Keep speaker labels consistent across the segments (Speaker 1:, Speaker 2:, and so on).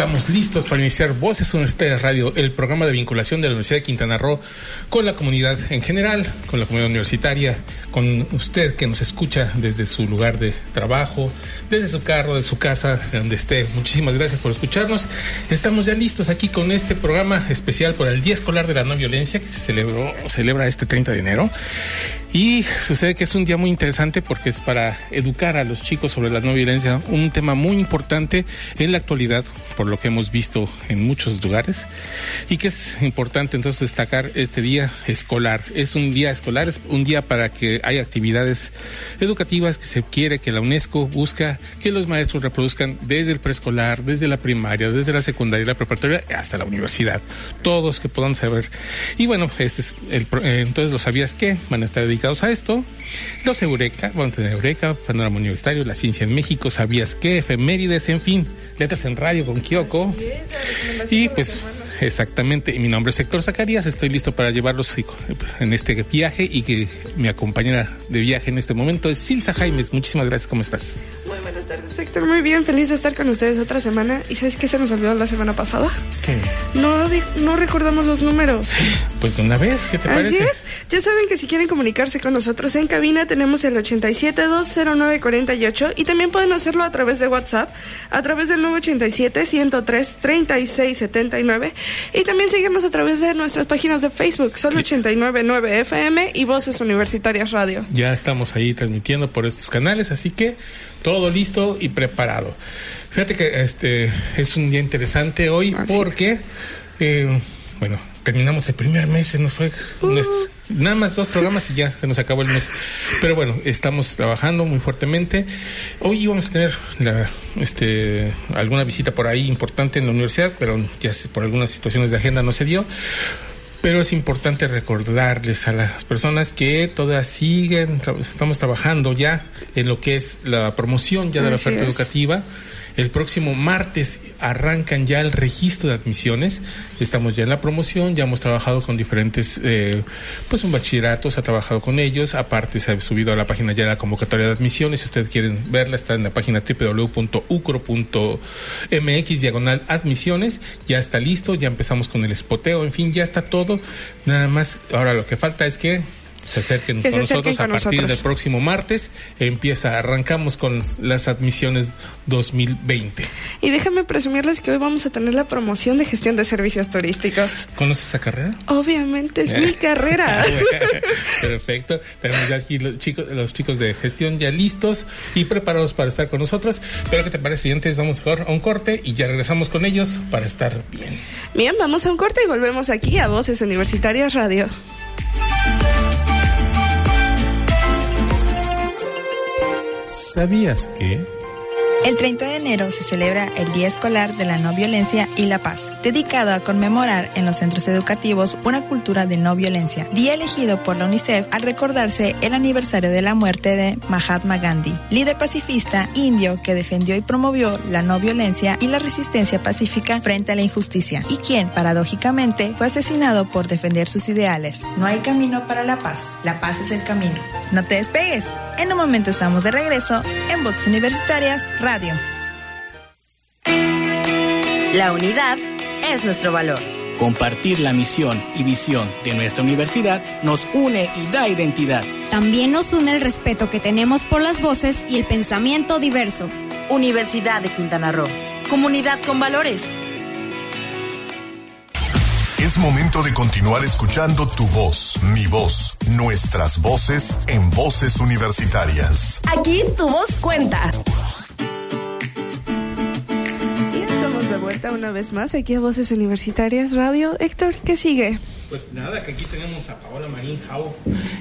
Speaker 1: Estamos listos para iniciar Voces Universitarias Radio, el programa de vinculación de la Universidad de Quintana Roo con la comunidad en general, con la comunidad universitaria, con usted que nos escucha desde su lugar de trabajo, desde su carro, de su casa, donde esté. Muchísimas gracias por escucharnos. Estamos ya listos aquí con este programa especial por el Día Escolar de la No Violencia que se celebró, celebra este 30 de enero. Y sucede que es un día muy interesante porque es para educar a los chicos sobre la no violencia, un tema muy importante en la actualidad, por lo que hemos visto en muchos lugares, y que es importante entonces destacar este día escolar. Es un día escolar, es un día para que haya actividades educativas que se quiere que la UNESCO busca que los maestros reproduzcan desde el preescolar, desde la primaria, desde la secundaria, la preparatoria hasta la universidad. Todos que puedan saber. Y bueno, este es el, eh, entonces lo sabías que van a estar a esto. Los Eureka, vamos a tener Eureka, Panorama Universitario, La Ciencia en México, Sabías qué, Efemérides, en fin, Letras en Radio con Kyoko. Y pues exactamente, mi nombre es Héctor Zacarías, estoy listo para llevarlos en este viaje y que mi compañera de viaje en este momento es Silsa Jaimes. Muchísimas gracias, ¿cómo estás?
Speaker 2: Buenas tardes, Héctor, muy bien, feliz de estar con ustedes otra semana. ¿Y sabes qué se nos olvidó la semana pasada?
Speaker 1: ¿Qué?
Speaker 2: No, no recordamos los números.
Speaker 1: Pues de una vez, ¿qué te parece?
Speaker 2: Así es. Ya saben que si quieren comunicarse con nosotros en cabina tenemos el 87-209-48 y también pueden hacerlo a través de WhatsApp, a través del 987-103-3679 y también síguenos a través de nuestras páginas de Facebook, solo 899 FM y Voces Universitarias Radio.
Speaker 1: Ya estamos ahí transmitiendo por estos canales, así que todo listo y preparado. Fíjate que este es un día interesante hoy
Speaker 2: Así
Speaker 1: porque, eh, bueno, terminamos el primer mes, se nos fue nuestro- nada más dos programas y ya se nos acabó el mes. Pero bueno, estamos trabajando muy fuertemente. Hoy íbamos a tener la, este, alguna visita por ahí importante en la universidad, pero ya por algunas situaciones de agenda no se dio. Pero es importante recordarles a las personas que todas siguen, estamos trabajando ya en lo que es la promoción ya de la oferta
Speaker 2: es.
Speaker 1: educativa. El próximo martes arrancan ya el registro de admisiones. Estamos ya en la promoción, ya hemos trabajado con diferentes, eh, pues un bachillerato, se ha trabajado con ellos. Aparte se ha subido a la página ya la convocatoria de admisiones. Si ustedes quieren verla, está en la página www.ucro.mx diagonal admisiones. Ya está listo, ya empezamos con el espoteo, en fin, ya está todo. Nada más, ahora lo que falta es que se acerquen
Speaker 2: Que
Speaker 1: con
Speaker 2: se acerquen
Speaker 1: nosotros a partir
Speaker 2: nosotros.
Speaker 1: del próximo martes. Empieza, arrancamos con las admisiones 2020.
Speaker 2: Y déjame presumirles que hoy vamos a tener la promoción de gestión de servicios turísticos.
Speaker 1: ¿Conoces esa carrera?
Speaker 2: Obviamente es mi carrera.
Speaker 1: Perfecto. Tenemos ya aquí los chicos, los chicos de gestión ya listos y preparados para estar con nosotros. Pero ¿qué te parece? si antes vamos a un corte y ya regresamos con ellos para estar bien.
Speaker 2: Bien, vamos a un corte y volvemos aquí a Voces Universitarias Radio.
Speaker 1: ¿Sabías que?
Speaker 3: El 30 de enero se celebra el Día Escolar de la No Violencia y la Paz, dedicado a conmemorar en los centros educativos una cultura de no violencia, día elegido por la UNICEF al recordarse el aniversario de la muerte de Mahatma Gandhi, líder pacifista indio que defendió y promovió la no violencia y la resistencia pacífica frente a la injusticia, y quien, paradójicamente, fue asesinado por defender sus ideales. No hay camino para la paz, la paz es el camino. No te despegues, en un momento estamos de regreso en Voces Universitarias Radio.
Speaker 4: La unidad es nuestro valor.
Speaker 5: Compartir la misión y visión de nuestra universidad nos une y da identidad.
Speaker 6: También nos une el respeto que tenemos por las voces y el pensamiento diverso.
Speaker 4: Universidad de Quintana Roo. Comunidad con valores.
Speaker 7: Es momento de continuar escuchando tu voz, mi voz, nuestras voces en Voces Universitarias.
Speaker 4: Aquí tu voz cuenta.
Speaker 2: Vuelta una vez más aquí a Voces Universitarias Radio. Héctor, ¿qué sigue?
Speaker 1: Pues nada, que aquí tenemos a Paola Marín Jau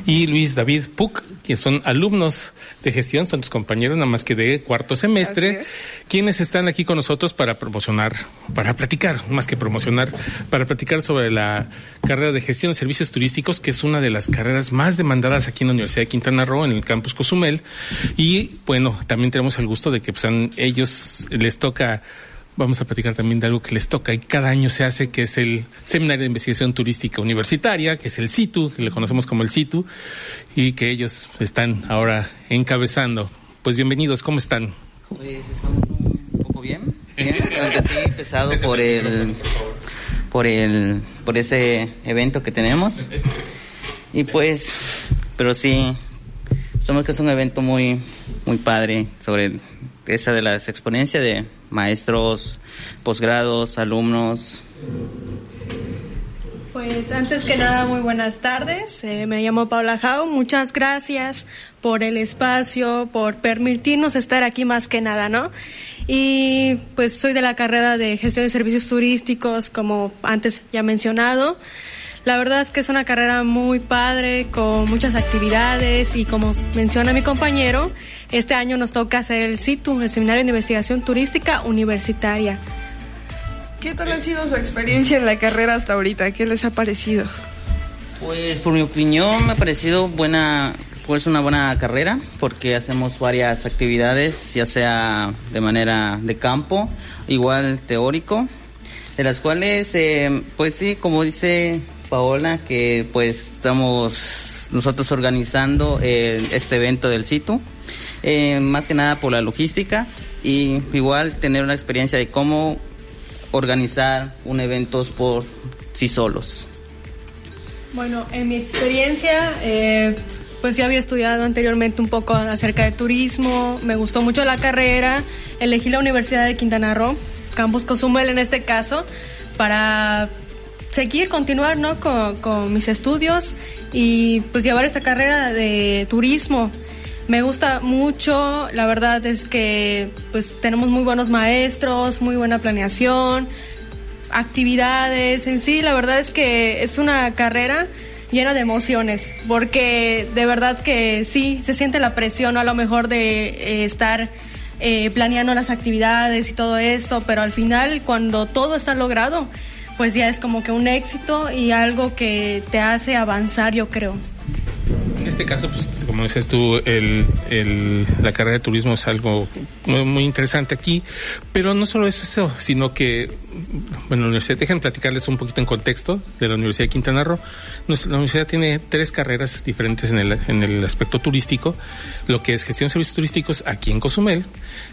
Speaker 1: y Luis David Puc, que son alumnos de gestión, son tus compañeros, nada más que de cuarto semestre, quienes están aquí con nosotros para promocionar, para platicar, más que promocionar, para platicar sobre la carrera de gestión de servicios turísticos, que es una de las carreras más demandadas aquí en la Universidad de Quintana Roo, en el campus Cozumel. Y bueno, también tenemos el gusto de que pues, ellos les toca vamos a platicar también de algo que les toca y cada año se hace, que es el Seminario de Investigación Turística Universitaria, que es el CITU, que le conocemos como el CITU, y que ellos están ahora encabezando. Pues bienvenidos, ¿cómo están?
Speaker 8: Pues estamos un poco bien, bien aunque sí pesado por el, por el, por ese evento que tenemos. Y pues, pero sí, somos que es un evento muy, muy padre sobre esa de las exponencias de maestros, posgrados, alumnos.
Speaker 9: Pues antes que nada, muy buenas tardes. Eh, me llamo Paula Jau. Muchas gracias por el espacio, por permitirnos estar aquí más que nada, ¿no? Y pues soy de la carrera de gestión de servicios turísticos, como antes ya mencionado. La verdad es que es una carrera muy padre, con muchas actividades y como menciona mi compañero, este año nos toca hacer el CITU, el Seminario de Investigación Turística Universitaria.
Speaker 2: ¿Qué tal ha sido su experiencia en la carrera hasta ahorita? ¿Qué les ha parecido?
Speaker 8: Pues por mi opinión me ha parecido buena, pues una buena carrera porque hacemos varias actividades, ya sea de manera de campo, igual teórico, de las cuales, eh, pues sí, como dice Paola, que pues estamos nosotros organizando eh, este evento del CITU, eh, más que nada por la logística y igual tener una experiencia de cómo organizar un evento por sí solos.
Speaker 9: Bueno, en mi experiencia, eh, pues ya había estudiado anteriormente un poco acerca de turismo, me gustó mucho la carrera, elegí la Universidad de Quintana Roo, Campus Cozumel en este caso, para seguir, continuar ¿no? con, mis estudios y pues llevar esta carrera de turismo. Me gusta mucho, la verdad es que pues tenemos muy buenos maestros, muy buena planeación, actividades en sí, la verdad es que es una carrera llena de emociones, porque de verdad que sí, se siente la presión a lo mejor de eh, estar eh, planeando las actividades y todo esto, pero al final cuando todo está logrado, pues ya es como que un éxito y algo que te hace avanzar, yo creo.
Speaker 1: En este caso, pues como dices tú, el, el, la carrera de turismo es algo muy, interesante aquí, pero no solo es eso, sino que, bueno, la universidad, dejen platicarles un poquito en contexto de la Universidad de Quintana Roo. La universidad tiene tres carreras diferentes en el, en el aspecto turístico, lo que es gestión de servicios turísticos aquí en Cozumel,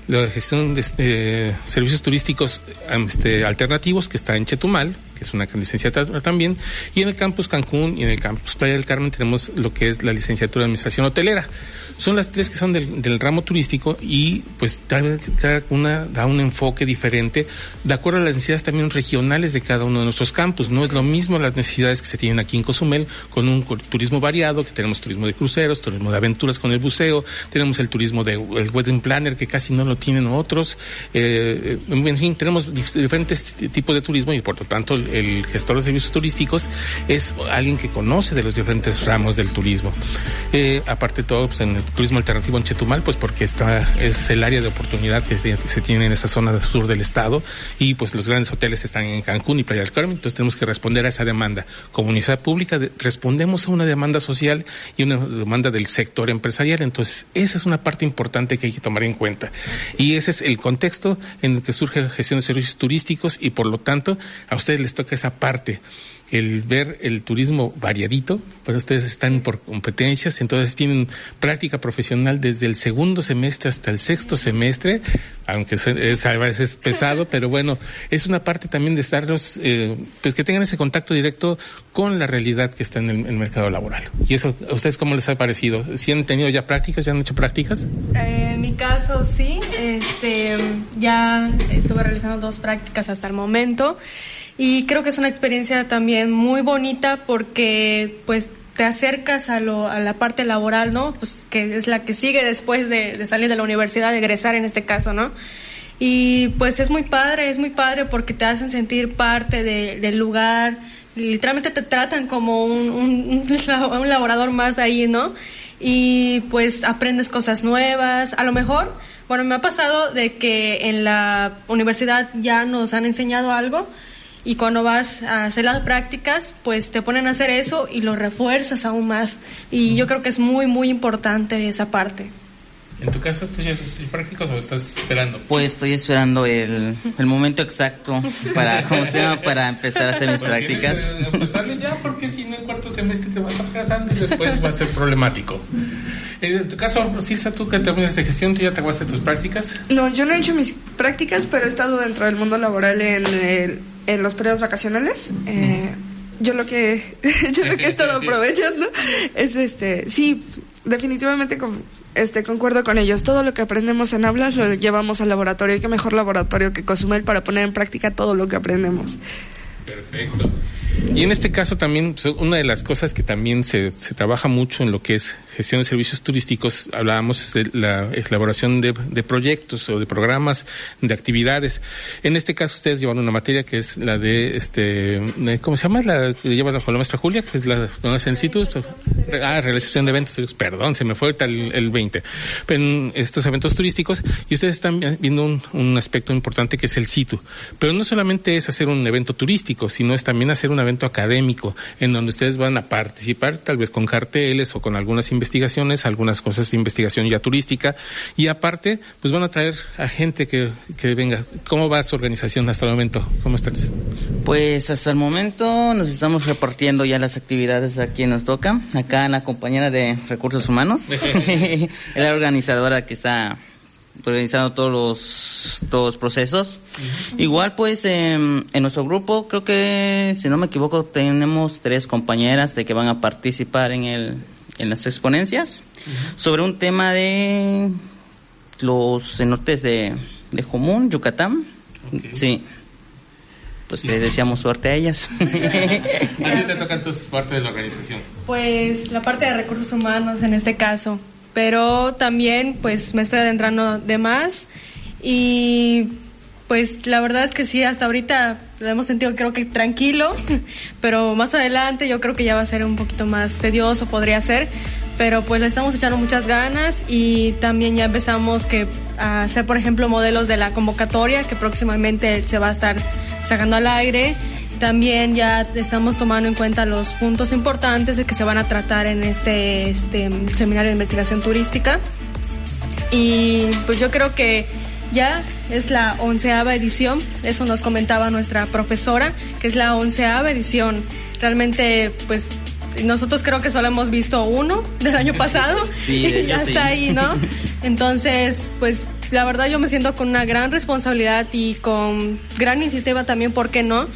Speaker 1: la gestión de eh, servicios turísticos este, alternativos que está en Chetumal, que es una licenciatura también, y en el campus Cancún y en el campus Playa del Carmen tenemos lo que es la licenciatura de Administración Hotelera. Son las tres que son del, del ramo turístico y pues cada, una da un enfoque diferente de acuerdo a las necesidades también regionales de cada uno de nuestros campus. No es lo mismo las necesidades que se tienen aquí en Cozumel con un turismo variado, que tenemos turismo de cruceros, turismo de aventuras con el buceo, tenemos el turismo de el wedding planner que casi no lo tienen otros. Eh, en fin, tenemos diferentes tipos de turismo y por lo tanto el gestor de servicios turísticos es alguien que conoce de los diferentes ramos del turismo. Eh, aparte de todo, pues en el turismo alternativo en Chetumal, pues porque está, es el área de oportunidad que se, tiene en esa zona del sur del estado y pues los grandes hoteles están en Cancún y Playa del Carmen, entonces tenemos que responder a esa demanda. Comunidad pública, respondemos a una demanda social y una demanda del sector empresarial, entonces esa es una parte importante que hay que tomar en cuenta. Y ese es el contexto en el que surge la gestión de servicios turísticos y por lo tanto a ustedes les toca esa parte el ver el turismo variadito, pues ustedes están por competencias, entonces tienen práctica profesional desde el segundo semestre hasta el sexto semestre, aunque es, a veces pesado, pero bueno, es una parte también de estarlos, eh, pues que tengan ese contacto directo con la realidad que está en el, mercado laboral. ¿Y eso a ustedes cómo les ha parecido? ¿Si han tenido ya prácticas, ya han hecho prácticas?
Speaker 9: Eh, en mi caso sí, este, ya estuve realizando dos prácticas hasta el momento. Y creo que es una experiencia también muy bonita porque pues te acercas a, lo, a la parte laboral, ¿no? Pues que es la que sigue después de, salir de la universidad, de egresar en este caso, ¿no? Y pues es muy padre, es muy padre porque te hacen sentir parte del lugar, literalmente te tratan como un, un, un laborador más de ahí, ¿no? Y pues aprendes cosas nuevas, a lo mejor, bueno, me ha pasado de que en la universidad ya nos han enseñado algo, y cuando vas a hacer las prácticas, pues te ponen a hacer eso y lo refuerzas aún más. Y yo creo que es muy, muy importante esa parte.
Speaker 1: ¿En tu caso tú ya estás prácticos o estás esperando?
Speaker 8: Pues estoy esperando el, el momento exacto para, ¿cómo se llama? para empezar a hacer mis prácticas.
Speaker 1: Empezarle ya, porque si no el cuarto semestre te vas atrasando y después va a ser problemático. Eh, en tu caso, Silsa, tú que terminas de gestión, ¿tú ya te acabaste tus prácticas?
Speaker 2: No, yo no he hecho mis prácticas, pero he estado dentro del mundo laboral en, el, en los periodos vacacionales. Eh, yo lo que yo lo que he estado aprovechando es este sí definitivamente con, este, concuerdo con ellos. Todo lo que aprendemos en aulas lo llevamos al laboratorio. Y qué mejor laboratorio que Cozumel para poner en práctica todo lo que aprendemos.
Speaker 1: Perfecto. Y en este caso también, pues, una de las cosas que también se, se, trabaja mucho en lo que es gestión de servicios turísticos, hablábamos de la elaboración de, de, proyectos o de programas, de actividades. En este caso ustedes llevan una materia que es la de, este, ¿cómo se llama? La que lleva la maestra Julia, que es la donde instituto. Ah, realización de eventos, perdón, se me fue el, el 20. Pero en estos eventos turísticos, y ustedes están viendo un, un aspecto importante que es el sitio. Pero no solamente es hacer un evento turístico, sino es también hacer una evento académico en donde ustedes van a participar tal vez con carteles o con algunas investigaciones, algunas cosas de investigación ya turística y aparte pues van a traer a gente que, que venga. ¿Cómo va su organización hasta el momento? ¿Cómo estás?
Speaker 8: Pues hasta el momento nos estamos repartiendo ya las actividades a quien nos toca. Acá la compañera de recursos humanos, la organizadora que está organizando todos los, todos los procesos. Igual pues en nuestro grupo creo que si no me equivoco tenemos tres compañeras de que van a participar en el en las exponencias sobre un tema de los cenotes de, de Jomún, Yucatán. Sí. Pues le deseamos suerte a ellas.
Speaker 1: ¿A ti te toca entonces parte de la organización?
Speaker 9: Pues la parte de recursos humanos en este caso pero también pues me estoy adentrando de más y pues la verdad es que sí, hasta ahorita lo hemos sentido creo que tranquilo, pero más adelante yo creo que ya va a ser un poquito más tedioso, podría ser, pero pues le estamos echando muchas ganas y también ya empezamos que a hacer por ejemplo modelos de la convocatoria que próximamente se va a estar sacando al aire también ya estamos tomando en cuenta los puntos importantes de que se van a tratar en este, este seminario de investigación turística. Y pues yo creo que ya es la onceava edición, eso nos comentaba nuestra profesora, que es la onceava edición. Realmente, pues nosotros creo que solo hemos visto uno del año pasado
Speaker 8: sí,
Speaker 9: y ya está ahí, ¿no? Entonces, pues la verdad yo me siento con una gran responsabilidad y con gran iniciativa también, ¿por qué no?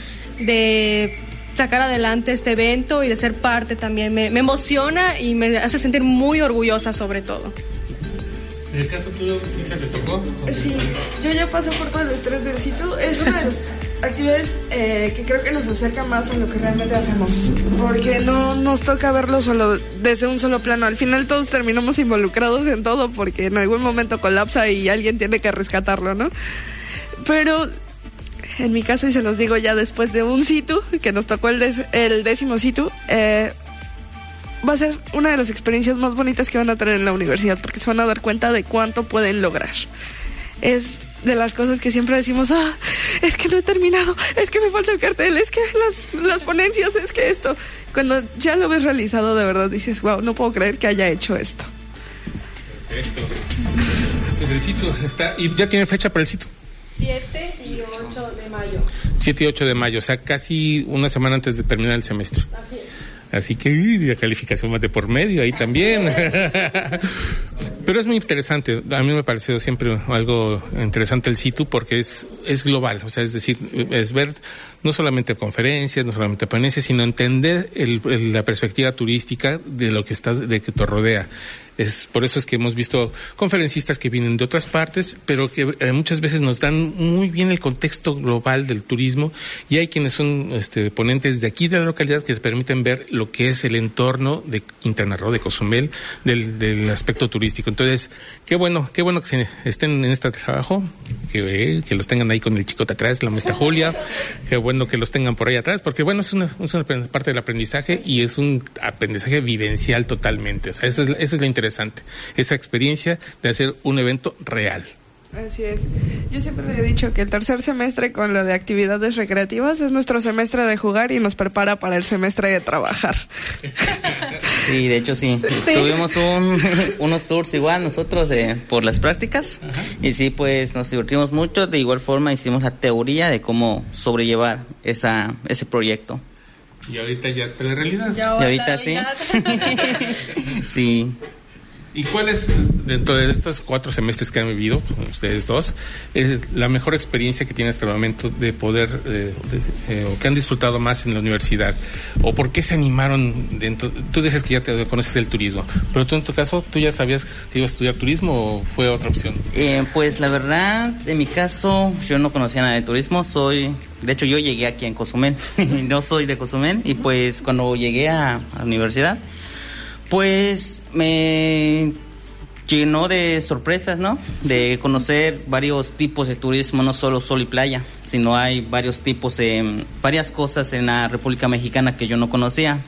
Speaker 9: De sacar adelante este evento y de ser parte también. Me, me emociona y me hace sentir muy orgullosa sobre todo.
Speaker 1: ¿En el caso tuyo, sí se le tocó?
Speaker 2: Sí, yo ya pasé por todo el estrés del sitio. Es una de las actividades eh, que creo que nos acerca más a lo que realmente hacemos. Porque no nos toca verlo solo desde un solo plano. Al final todos terminamos involucrados en todo porque en algún momento colapsa y alguien tiene que rescatarlo, ¿no? Pero en mi caso, y se los digo ya después de un situ, que nos tocó el, el décimo situ, eh, va a ser una de las experiencias más bonitas que van a tener en la universidad, porque se van a dar cuenta de cuánto pueden lograr. Es de las cosas que siempre decimos, ah, es que no he terminado, es que me falta el cartel, es que las, las ponencias, es que esto. Cuando ya lo ves realizado, de verdad dices, wow, no puedo creer que haya hecho esto.
Speaker 1: Perfecto. Pues el sitio está, y ya tiene fecha para el sitio.
Speaker 9: 7 y 8 de mayo.
Speaker 1: 7 y 8 de mayo, o sea, casi una semana antes de terminar el semestre.
Speaker 9: Así es.
Speaker 1: Así que la calificación más de por medio ahí también. Pero es muy interesante. A mí me ha parecido siempre algo interesante el sitio porque es, es global. O sea, es decir, es ver no solamente conferencias, no solamente ponencias, sino entender el, la perspectiva turística de lo que está, de que te rodea Es, por eso es que hemos visto conferencistas que vienen de otras partes, pero que eh, muchas veces nos dan muy bien el contexto global del turismo y hay quienes son este, ponentes de aquí de la localidad que permiten ver lo que es el entorno de Quintana Roo, de Cozumel, del, del aspecto turístico. Entonces, qué bueno, qué bueno que se estén en este trabajo, que, eh, que los tengan ahí con el chicote atrás, la maestra Julia, qué bueno que los tengan por ahí atrás, porque bueno, es una, es una parte del aprendizaje y es un aprendizaje vivencial totalmente. O sea, eso es, eso es lo interesante, esa experiencia de hacer un evento real.
Speaker 2: Así es. Yo siempre le he dicho que el tercer semestre con lo de actividades recreativas es nuestro semestre de jugar y nos prepara para el semestre de trabajar.
Speaker 8: Sí, de hecho sí. Tuvimos un, unos tours igual nosotros de, por las prácticas y sí, pues nos divertimos mucho. De igual forma hicimos la teoría de cómo sobrellevar esa, ese proyecto.
Speaker 1: Y ahorita ya está la realidad.
Speaker 8: Y ahorita sí. sí.
Speaker 1: ¿Y cuál es, dentro de estos cuatro semestres que han vivido, ustedes dos, la mejor experiencia que tienen hasta el momento de poder, eh, eh, o que han disfrutado más en la universidad? ¿O por qué se animaron dentro? Tú dices que ya te conoces el turismo, pero tú en tu caso, ¿tú ya sabías que ibas a estudiar turismo o fue otra opción?
Speaker 8: Eh, pues la verdad, en mi caso, yo no conocía nada de turismo, soy de hecho, yo llegué aquí en Cozumel, no soy de Cozumel, y pues cuando llegué a la universidad, pues me llenó de sorpresas, ¿no? De conocer varios tipos de turismo, no solo sol y playa, sino hay varios tipos, de, varias cosas en la República Mexicana que yo no conocía.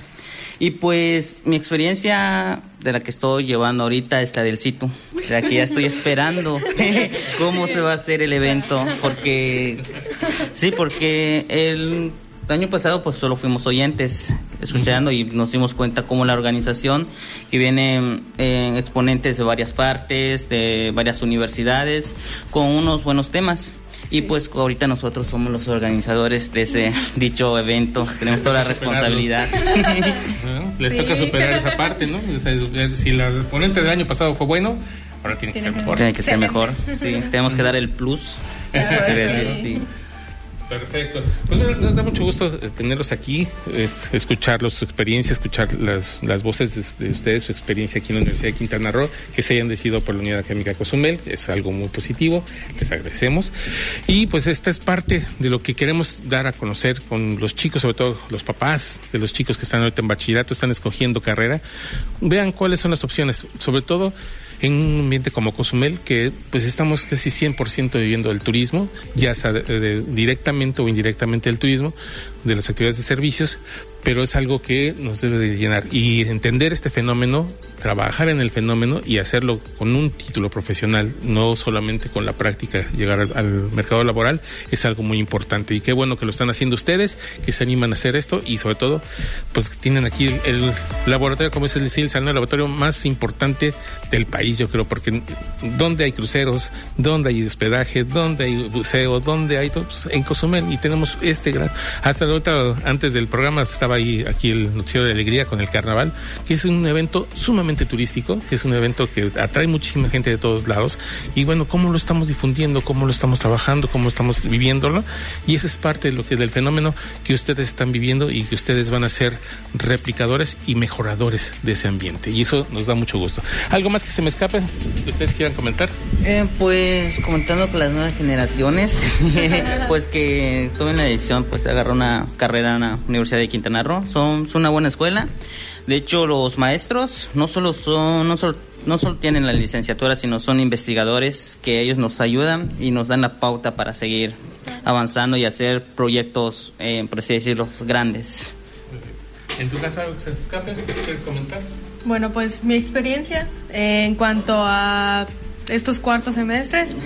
Speaker 8: Y pues mi experiencia de la que estoy llevando ahorita es la del sitio, de la que ya estoy esperando cómo se va a hacer el evento, porque sí, porque el el año pasado pues solo fuimos oyentes escuchando y nos dimos cuenta cómo la organización que viene eh, exponentes de varias partes, de varias universidades, con unos buenos temas. Y pues ahorita nosotros somos los organizadores de ese dicho evento, tenemos toda la responsabilidad.
Speaker 1: les toca superar esa parte, ¿no? si el ponente del año pasado fue bueno, ahora tiene que ser mejor.
Speaker 8: Tiene que ser mejor, sí, tenemos que dar el plus. sí.
Speaker 1: Perfecto. Pues nos da mucho gusto eh, tenerlos aquí, es, escucharlos, su experiencia, escuchar las, las voces de, ustedes, su experiencia aquí en la Universidad de Quintana Roo, que se hayan decidido por la Unidad Académica Cozumel, es algo muy positivo, les agradecemos. Y pues esta es parte de lo que queremos dar a conocer con los chicos, sobre todo los papás de los chicos que están ahorita en bachillerato, están escogiendo carrera. Vean cuáles son las opciones, sobre todo en un ambiente como Cozumel, que pues estamos casi 100% viviendo del turismo, ya sea directamente o indirectamente del turismo, de las actividades de servicios, pero es algo que nos debe de llenar. Y entender este fenómeno, trabajar en el fenómeno y hacerlo con un título profesional, no solamente con la práctica, llegar al, mercado laboral, es algo muy importante. Y qué bueno que lo están haciendo ustedes, que se animan a hacer esto y sobre todo, pues tienen aquí el, laboratorio, como es el el laboratorio más importante del país, yo creo, porque donde hay cruceros, donde hay hospedaje, donde hay buceo, donde hay todo, pues, en Cozumel y tenemos este gran, hasta ahorita, antes del programa estaba ahí aquí el noticiero de alegría con el carnaval, que es un evento sumamente turístico, que es un evento que atrae muchísima gente de todos lados. Y bueno, cómo lo estamos difundiendo, cómo lo estamos trabajando, cómo estamos viviéndolo. Y ese es parte de lo que del fenómeno que ustedes están viviendo y que ustedes van a ser replicadores y mejoradores de ese ambiente. Y eso nos da mucho gusto. ¿Algo más que se me escape que ustedes quieran comentar?
Speaker 8: Eh, pues comentando con las nuevas generaciones, pues que tomen la decisión pues de agarrar una carrera en la Universidad de Quintana son, una buena escuela. De hecho, los maestros no solo son, no solo, no solo tienen la licenciatura, sino son investigadores que ellos nos ayudan y nos dan la pauta para seguir avanzando y hacer proyectos, eh, por así decirlo, grandes.
Speaker 1: ¿En tu caso algo que se escape? ¿Qué quieres comentar?
Speaker 9: Bueno, pues mi experiencia eh, en cuanto a estos cuartos semestres,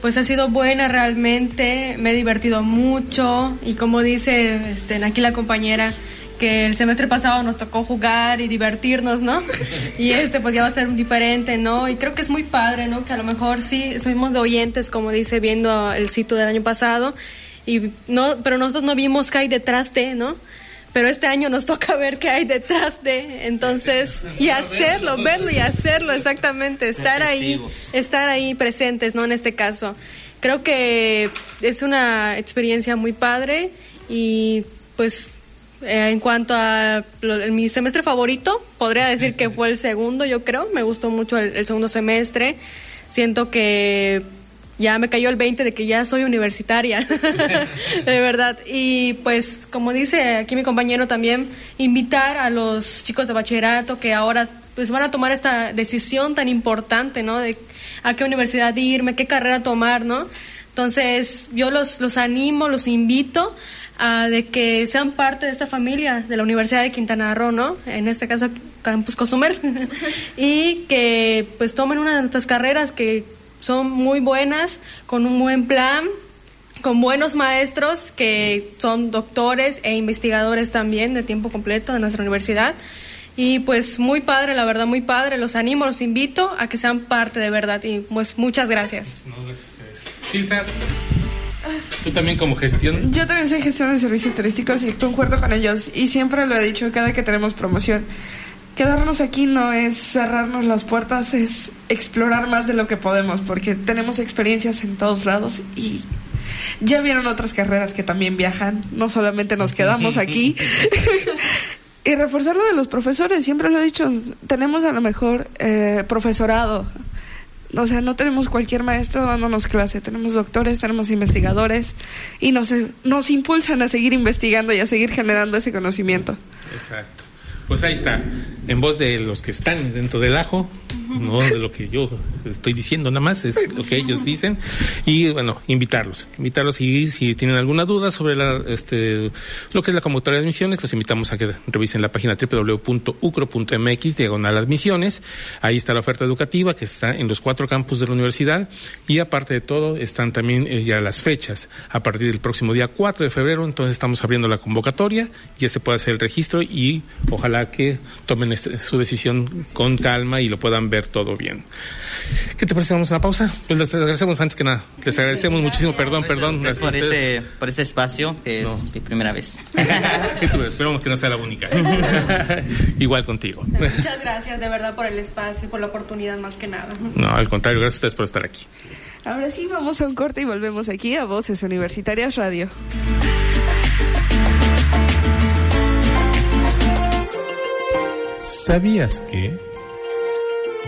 Speaker 9: pues ha sido buena realmente, me he divertido mucho y como dice este, aquí la compañera, que el semestre pasado nos tocó jugar y divertirnos, ¿no? Y este pues ya va a ser diferente, ¿no? Y creo que es muy padre, ¿no? Que a lo mejor sí, estuvimos de oyentes, como dice, viendo el sitio del año pasado, y no, pero nosotros no vimos qué hay detrás de, ¿no? Pero este año nos toca ver qué hay detrás de, entonces, y hacerlo, verlo y hacerlo, exactamente, estar ahí, estar ahí presentes, ¿no? En este caso. Creo que es una experiencia muy padre y pues Eh, en cuanto a mi semestre favorito, podría decir que fue el segundo, yo creo. Me gustó mucho el, segundo semestre. Siento que ya me cayó el 20 de que ya soy universitaria, de verdad. Y pues, como dice aquí mi compañero también, invitar a los chicos de bachillerato que ahora pues van a tomar esta decisión tan importante, ¿no? De a qué universidad irme, qué carrera tomar, ¿no? Entonces, yo los, los animo, los invito a de que sean parte de esta familia de la Universidad de Quintana Roo, ¿no? En este caso, Campus Cozumel. y que pues tomen una de nuestras carreras que son muy buenas, con un buen plan, con buenos maestros que son doctores e investigadores también de tiempo completo de nuestra universidad. Y pues muy padre, la verdad, muy padre. Los animo, los invito a que sean parte de verdad. Y pues muchas gracias. No, gracias
Speaker 1: Tú también como gestión.
Speaker 2: Yo también soy gestión de servicios turísticos y concuerdo con ellos. Y siempre lo he dicho cada que tenemos promoción. Quedarnos aquí no es cerrarnos las puertas, es explorar más de lo que podemos, porque tenemos experiencias en todos lados y ya vieron otras carreras que también viajan, no solamente nos quedamos aquí. y reforzar lo de los profesores, siempre lo he dicho, tenemos a lo mejor eh, profesorado, o sea, no tenemos cualquier maestro dándonos clase, tenemos doctores, tenemos investigadores y nos, nos impulsan a seguir investigando y a seguir generando ese conocimiento.
Speaker 1: Exacto. Pues ahí está, en voz de los que están dentro del ajo, no de lo que yo estoy diciendo nada más, es lo que ellos dicen. Y bueno, invitarlos, invitarlos y si tienen alguna duda sobre la, este, lo que es la convocatoria de admisiones, los invitamos a que revisen la página www.ucro.mx, diagonal admisiones. Ahí está la oferta educativa que está en los cuatro campus de la universidad y aparte de todo están también eh, ya las fechas. A partir del próximo día 4 de febrero, entonces estamos abriendo la convocatoria, ya se puede hacer el registro y ojalá que tomen su decisión con calma y lo puedan ver todo bien. ¿Qué te parece? Vamos a una pausa. Pues les agradecemos antes que nada. Les agradecemos muchísimo. Perdón, perdón.
Speaker 8: por, este, por este espacio, que es mi primera vez.
Speaker 1: Esperamos que no sea la única. Igual contigo.
Speaker 9: Muchas gracias de verdad por el espacio, por la oportunidad más que nada.
Speaker 1: No, al contrario, gracias a ustedes por estar aquí.
Speaker 2: Ahora sí, vamos a un corte y volvemos aquí a Voces Universitarias Radio.
Speaker 1: ¿Sabías que?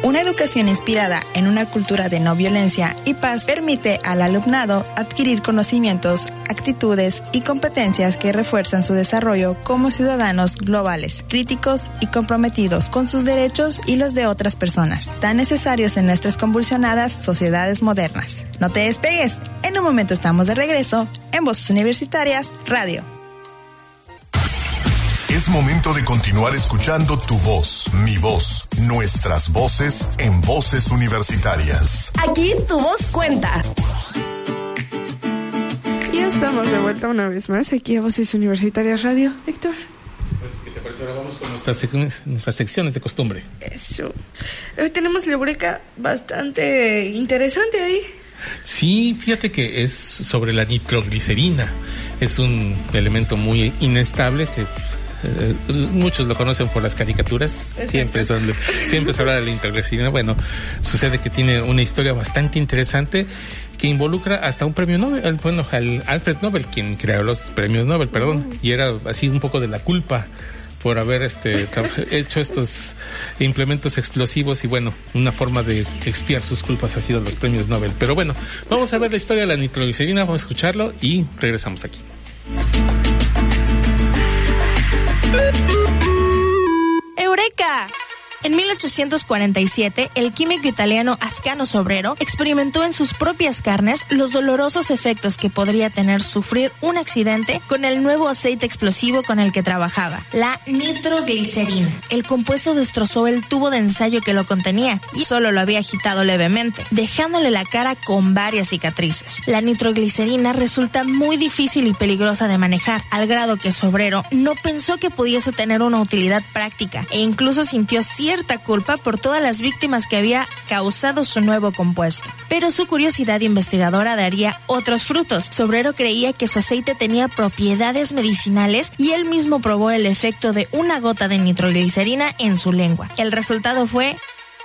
Speaker 3: Una educación inspirada en una cultura de no violencia y paz permite al alumnado adquirir conocimientos, actitudes y competencias que refuerzan su desarrollo como ciudadanos globales, críticos y comprometidos con sus derechos y los de otras personas, tan necesarios en nuestras convulsionadas sociedades modernas. No te despegues, en un momento estamos de regreso en Voces Universitarias Radio.
Speaker 7: Es momento de continuar escuchando tu voz, mi voz, nuestras voces en voces universitarias.
Speaker 3: Aquí tu voz cuenta.
Speaker 2: Y estamos de vuelta una vez más aquí a Voces Universitarias Radio. Héctor.
Speaker 1: Pues, ¿qué te parece? Ahora vamos con nuestras, secciones, nuestras secciones de costumbre.
Speaker 2: Eso. Hoy tenemos la eureka bastante interesante ahí.
Speaker 1: Sí, fíjate que es sobre la nitroglicerina. Es un elemento muy inestable que eh, muchos lo conocen por las caricaturas, siempre son, siempre se habla de la intergresina. Bueno, sucede que tiene una historia bastante interesante que involucra hasta un premio Nobel, bueno, al Alfred Nobel, quien creó los premios Nobel, perdón, y era así un poco de la culpa por haber este hecho estos implementos explosivos y bueno, una forma de expiar sus culpas ha sido los premios Nobel. Pero bueno, vamos a ver la historia de la nitroglicerina, vamos a escucharlo y regresamos aquí.
Speaker 3: ¡Eureka! En 1847, el químico italiano Ascano Sobrero experimentó en sus propias carnes los dolorosos efectos que podría tener sufrir un accidente con el nuevo aceite explosivo con el que trabajaba, la nitroglicerina. El compuesto destrozó el tubo de ensayo que lo contenía y solo lo había agitado levemente, dejándole la cara con varias cicatrices. La nitroglicerina resulta muy difícil y peligrosa de manejar, al grado que Sobrero no pensó que pudiese tener una utilidad práctica e incluso sintió cierta cierta culpa por todas las víctimas que había causado su nuevo compuesto. Pero su curiosidad investigadora daría otros frutos. Sobrero creía que su aceite tenía propiedades medicinales y él mismo probó el efecto de una gota de nitroglicerina en su lengua. El resultado fue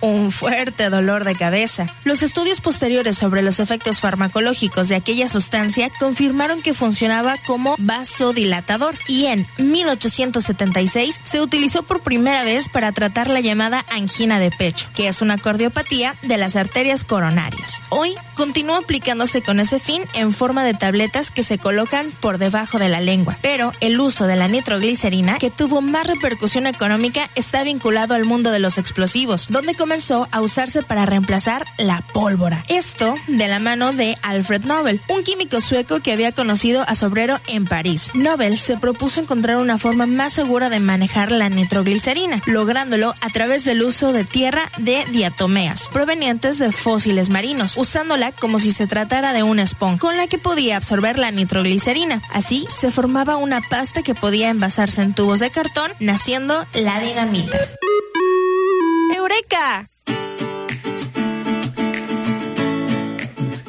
Speaker 10: un fuerte dolor de cabeza. Los estudios posteriores sobre los efectos farmacológicos de aquella sustancia confirmaron que funcionaba como vasodilatador y en 1876 se utilizó por primera vez para tratar la llamada angina de pecho, que es una cardiopatía de las arterias coronarias. Hoy continúa aplicándose con ese fin en forma de tabletas que se colocan por debajo de la lengua, pero el uso de la nitroglicerina, que tuvo más repercusión económica, está vinculado al mundo de los explosivos, donde comenzó a usarse para reemplazar la pólvora. Esto de la mano de Alfred Nobel, un químico sueco que había conocido a su obrero en París. Nobel se propuso encontrar una forma más segura de manejar la nitroglicerina, lográndolo a través del uso de tierra de diatomeas, provenientes de fósiles marinos, usándola como si se tratara de una esponja, con la que podía absorber la nitroglicerina. Así se formaba una pasta que podía envasarse en tubos de cartón, naciendo la dinamita. ¡Eureka!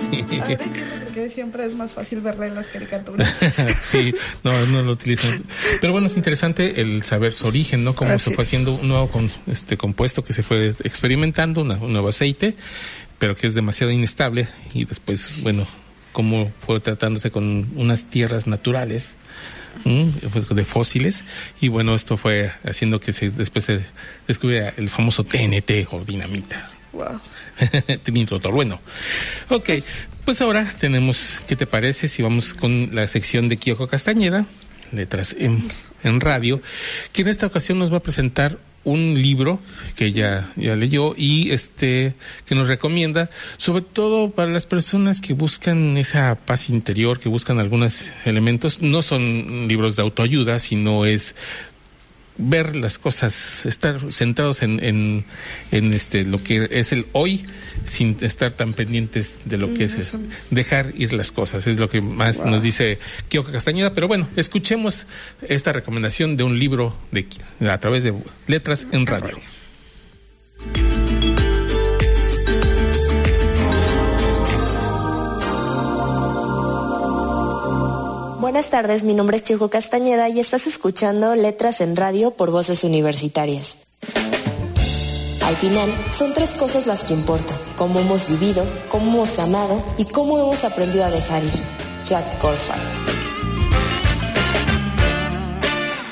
Speaker 2: porque siempre es más fácil verla en las caricaturas.
Speaker 1: sí, no, no lo utilizan. Pero bueno, es interesante el saber su origen, ¿no? Cómo se fue haciendo un nuevo con, este compuesto que se fue experimentando, un nuevo aceite, pero que es demasiado inestable y después, bueno, cómo fue tratándose con unas tierras naturales de fósiles. Y bueno esto fue haciendo que se después se descubriera el famoso TNT o dinamita. Wow. bueno. Ok pues ahora tenemos qué te parece si vamos con la sección de Kyoko Castañeda letras en, en radio que en esta ocasión nos va a presentar un libro que ella ya leyó y este que nos recomienda, sobre todo para las personas que buscan esa paz interior, que buscan algunos elementos, no son libros de autoayuda, sino es ver las cosas, estar sentados en, en, en, este lo que es el hoy sin estar tan pendientes de lo que es dejar ir las cosas, es lo que más nos dice Kioka Castañeda, pero bueno, escuchemos esta recomendación de un libro de a través de letras en radio.
Speaker 11: Buenas tardes, mi nombre es Chico Castañeda y estás escuchando Letras en Radio por Voces Universitarias. Al final, son tres cosas las que importan. Cómo hemos vivido, cómo hemos amado y cómo hemos aprendido a dejar ir. Jack Corfine.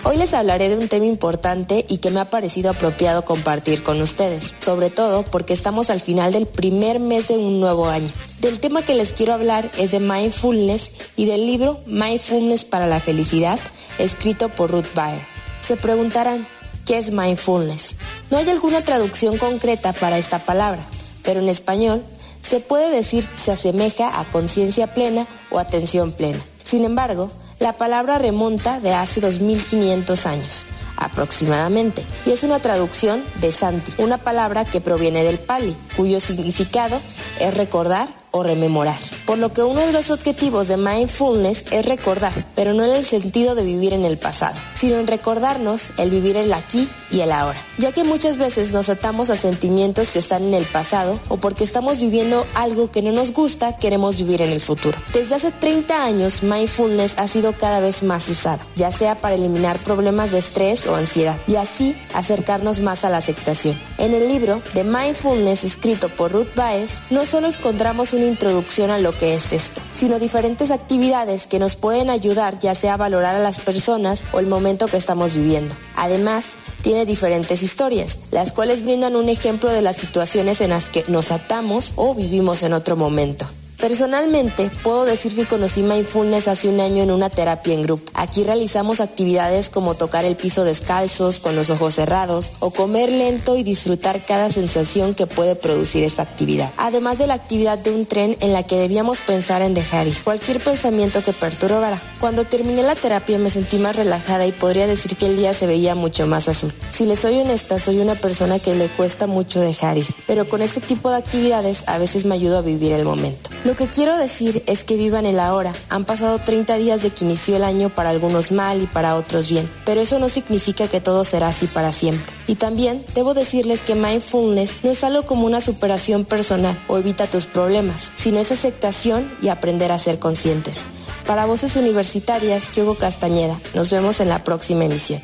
Speaker 11: Hoy les hablaré de un tema importante y que me ha parecido apropiado compartir con ustedes, sobre todo porque estamos al final del primer mes de un nuevo año. Del tema que les quiero hablar es de mindfulness y del libro Mindfulness para la Felicidad, escrito por Ruth Baer. Se preguntarán, ¿qué es mindfulness? No hay alguna traducción concreta para esta palabra, pero en español se puede decir se asemeja a conciencia plena o atención plena. Sin embargo, la palabra remonta de hace 2500 años aproximadamente, y es una traducción de Santi, una palabra que proviene del Pali, cuyo significado es recordar o rememorar. Por lo que uno de los objetivos de mindfulness es recordar, pero no en el sentido de vivir en el pasado, sino en recordarnos el vivir el aquí y el ahora, ya que muchas veces nos atamos a sentimientos que están en el pasado o porque estamos viviendo algo que no nos gusta, queremos vivir en el futuro. Desde hace 30 años, mindfulness ha sido cada vez más usada, ya sea para eliminar problemas de estrés o ansiedad, y así acercarnos más a la aceptación. En el libro de Mindfulness escrito por Ruth Baez, no solo encontramos una introducción a lo que es esto, sino diferentes actividades que nos pueden ayudar ya sea a valorar a las personas o el momento que estamos viviendo. Además, tiene diferentes historias, las cuales brindan un ejemplo de las situaciones en las que nos atamos o vivimos en otro momento. Personalmente, puedo decir que conocí Mindfulness hace un año en una terapia en grupo. Aquí realizamos actividades como tocar el piso descalzos, con los ojos cerrados, o comer lento y disfrutar cada sensación que puede producir esta actividad. Además de la actividad de un tren en la que debíamos pensar en dejar ir cualquier pensamiento que perturbara. Cuando terminé la terapia me sentí más relajada y podría decir que el día se veía mucho más azul. Si les soy honesta, soy una persona que le cuesta mucho dejar ir, pero con este tipo de actividades a veces me ayuda a vivir el momento. Lo que quiero decir es que vivan el ahora. Han pasado 30 días de que inició el año para algunos mal y para otros bien, pero eso no significa que todo será así para siempre. Y también debo decirles que mindfulness no es algo como una superación personal o evita tus problemas, sino es aceptación y aprender a ser conscientes. Para Voces Universitarias, Hugo Castañeda. Nos vemos en la próxima emisión.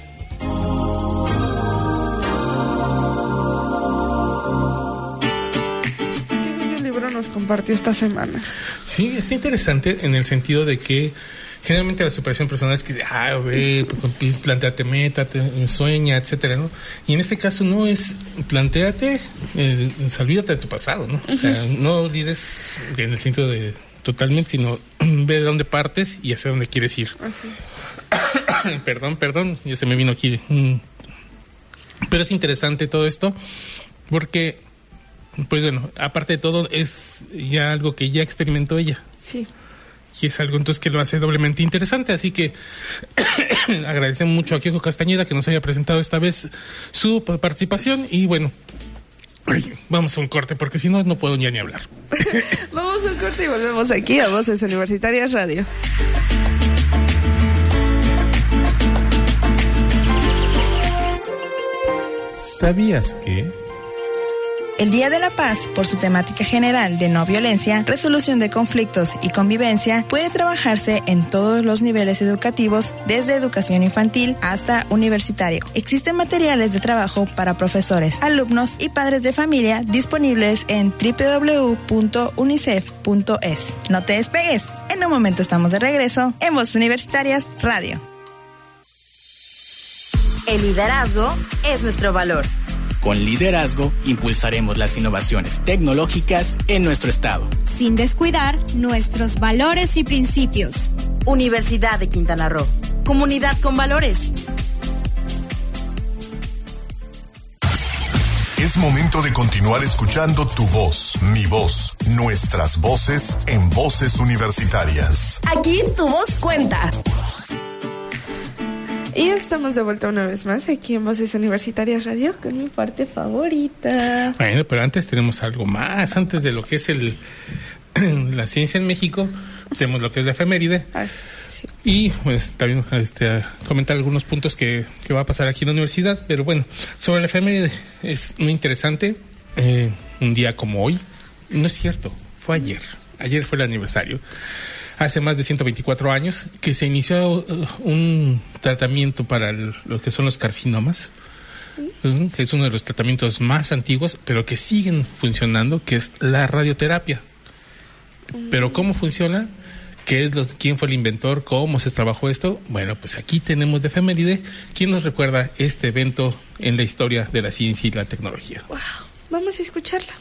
Speaker 2: Compartió esta semana.
Speaker 1: Sí, es interesante en el sentido de que generalmente la superación personal es que, ah, ve, pues, planteate métate, sueña, etcétera, ¿no? Y en este caso no es, planteate, eh, olvídate de tu pasado, ¿no? O sea, no olvides en el sentido de totalmente, sino ve de dónde partes y hacia dónde quieres ir. perdón, perdón, ya se me vino aquí. Pero es interesante todo esto porque, pues bueno, aparte de todo, es ya algo que ya experimentó ella.
Speaker 2: Sí.
Speaker 1: Y es algo entonces que lo hace doblemente interesante. Así que agradecemos mucho a Kiko Castañeda que nos haya presentado esta vez su participación. Y bueno, vamos a un corte porque si no, no puedo ya ni hablar.
Speaker 2: vamos a un corte y volvemos aquí a Voces Universitarias Radio.
Speaker 1: ¿Sabías que...
Speaker 10: El Día de la Paz, por su temática general de no violencia, resolución de conflictos y convivencia, puede trabajarse en todos los niveles educativos, desde educación infantil hasta universitario. Existen materiales de trabajo para profesores, alumnos y padres de familia disponibles en www.unicef.es. No te despegues, en un momento estamos de regreso en Voces Universitarias Radio.
Speaker 4: El liderazgo es nuestro valor.
Speaker 5: Con liderazgo impulsaremos las innovaciones tecnológicas en nuestro estado.
Speaker 6: Sin descuidar nuestros valores y principios.
Speaker 4: Universidad de Quintana Roo. Comunidad con valores.
Speaker 7: Es momento de continuar escuchando tu voz, mi voz, nuestras voces en voces universitarias.
Speaker 12: Aquí tu voz cuenta.
Speaker 2: Y estamos de vuelta una vez más aquí en Voces Universitarias Radio con mi parte favorita.
Speaker 1: Bueno, pero antes tenemos algo más, antes de lo que es el la ciencia en México, tenemos lo que es la efeméride. Y pues también este, comentar algunos puntos que, que, va a pasar aquí en la universidad. Pero bueno, sobre la efeméride es muy interesante. Eh, un día como hoy, no es cierto, fue ayer. Ayer fue el aniversario hace más de 124 años que se inició uh, un tratamiento para lo que son los carcinomas. Uh, es uno de los tratamientos más antiguos, pero que siguen funcionando, que es la radioterapia. Pero ¿cómo funciona? ¿Qué es lo, ¿Quién fue el inventor? ¿Cómo se trabajó esto? Bueno, pues aquí tenemos de efeméride quién nos recuerda este evento en la historia de la ciencia y la tecnología.
Speaker 2: Wow, vamos a escucharla.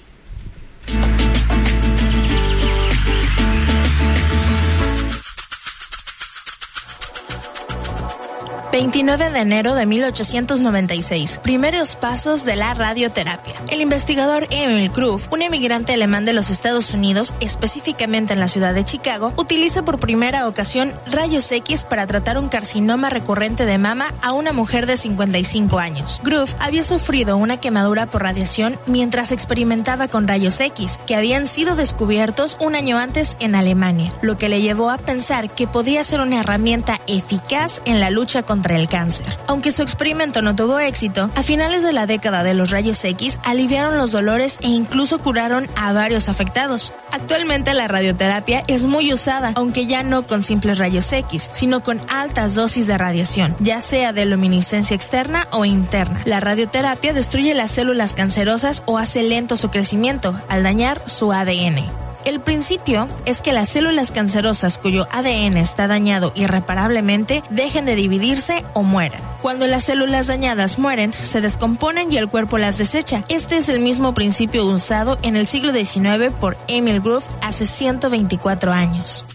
Speaker 10: 29 de enero de 1896. Primeros pasos de la radioterapia. El investigador Emil Groove, un emigrante alemán de los Estados Unidos, específicamente en la ciudad de Chicago, utiliza por primera ocasión rayos X para tratar un carcinoma recurrente de mama a una mujer de 55 años. Groove había sufrido una quemadura por radiación mientras experimentaba con rayos X, que habían sido descubiertos un año antes en Alemania, lo que le llevó a pensar que podía ser una herramienta eficaz en la lucha contra el cáncer. Aunque su experimento no tuvo éxito, a finales de la década de los rayos X aliviaron los dolores e incluso curaron a varios afectados. Actualmente la radioterapia es muy usada, aunque ya no con simples rayos X, sino con altas dosis de radiación, ya sea de luminiscencia externa o interna. La radioterapia destruye las células cancerosas o hace lento su crecimiento al dañar su ADN. El principio es que las células cancerosas cuyo ADN está dañado irreparablemente dejen de dividirse o mueran. Cuando las células dañadas mueren, se descomponen y el cuerpo las desecha. Este es el mismo principio usado en el siglo XIX por Emil Groove hace 124 años.